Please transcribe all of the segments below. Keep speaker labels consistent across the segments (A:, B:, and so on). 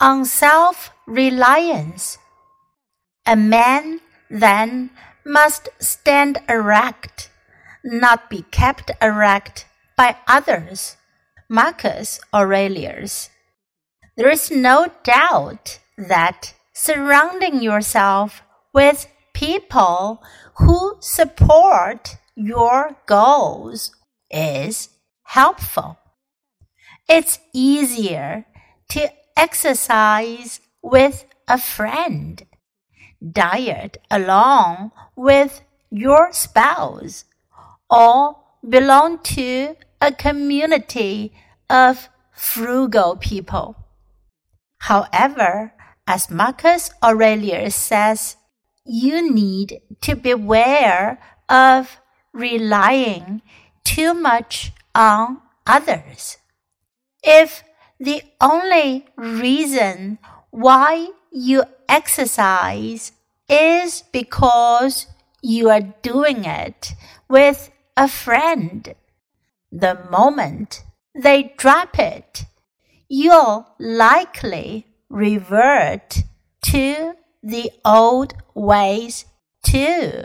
A: on self reliance. A man then must stand erect, not be kept erect by others. Marcus Aurelius. There is no doubt that surrounding yourself with people who support your goals is helpful. It's easier to exercise with a friend, diet along with your spouse, or belong to a community of frugal people. However, as Marcus Aurelius says, you need to beware of relying too much on others. If the only reason why you exercise is because you are doing it with a friend, the moment they drop it, you'll likely revert to the old ways too.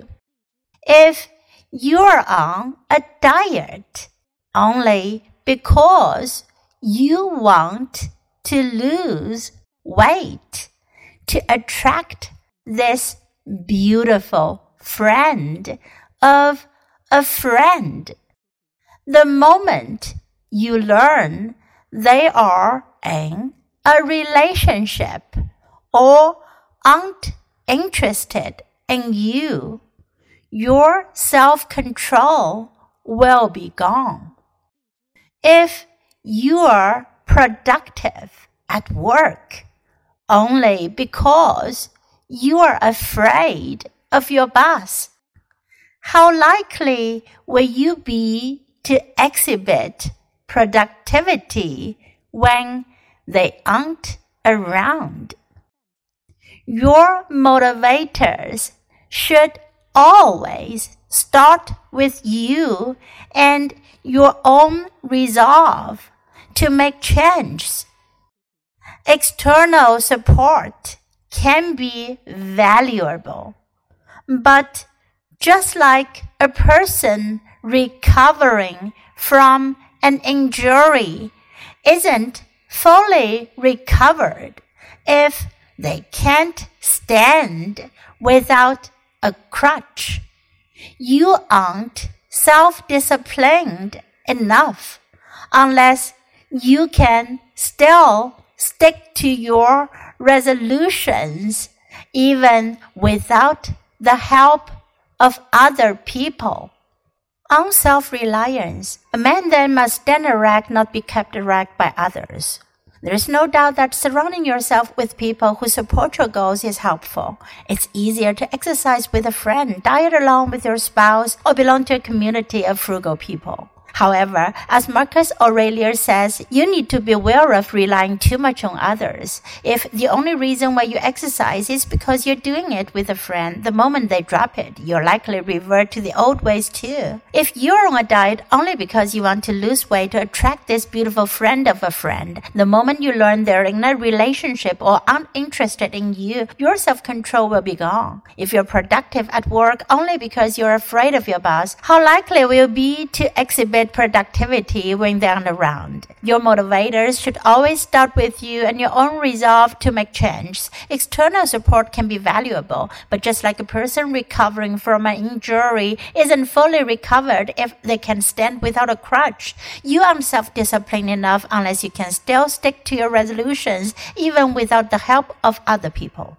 A: If you're on a diet only because you want to lose weight to attract this beautiful friend of a friend. The moment you learn they are in a relationship or aren't interested in you, your self control will be gone. If you are productive at work only because you are afraid of your boss, how likely will you be to exhibit productivity when they aren't around? Your motivators should always start with you and your own resolve to make changes. External support can be valuable, but just like a person recovering from an injury isn't fully recovered if they can't stand without a crutch. You aren't self disciplined enough unless you can still stick to your resolutions even without the help of other people. On self reliance, a man then must stand erect, not be kept erect by others. There is no doubt that surrounding yourself with people who support your goals is helpful. It's easier to exercise with a friend, diet alone with your spouse, or belong to a community of frugal people. However, as Marcus Aurelius says, you need to beware of relying too much on others. If the only reason why you exercise is because you're doing it with a friend, the moment they drop it, you'll likely revert to the old ways too. If you're on a diet only because you want to lose weight to attract this beautiful friend of a friend, the moment you learn they're in a relationship or aren't interested in you, your self-control will be gone. If you're productive at work only because you're afraid of your boss, how likely will you be to exhibit productivity when they're on around. Your motivators should always start with you and your own resolve to make change. External support can be valuable, but just like a person recovering from an injury isn't fully recovered if they can stand without a crutch, you aren't self-disciplined enough unless you can still stick to your resolutions even without the help of other people.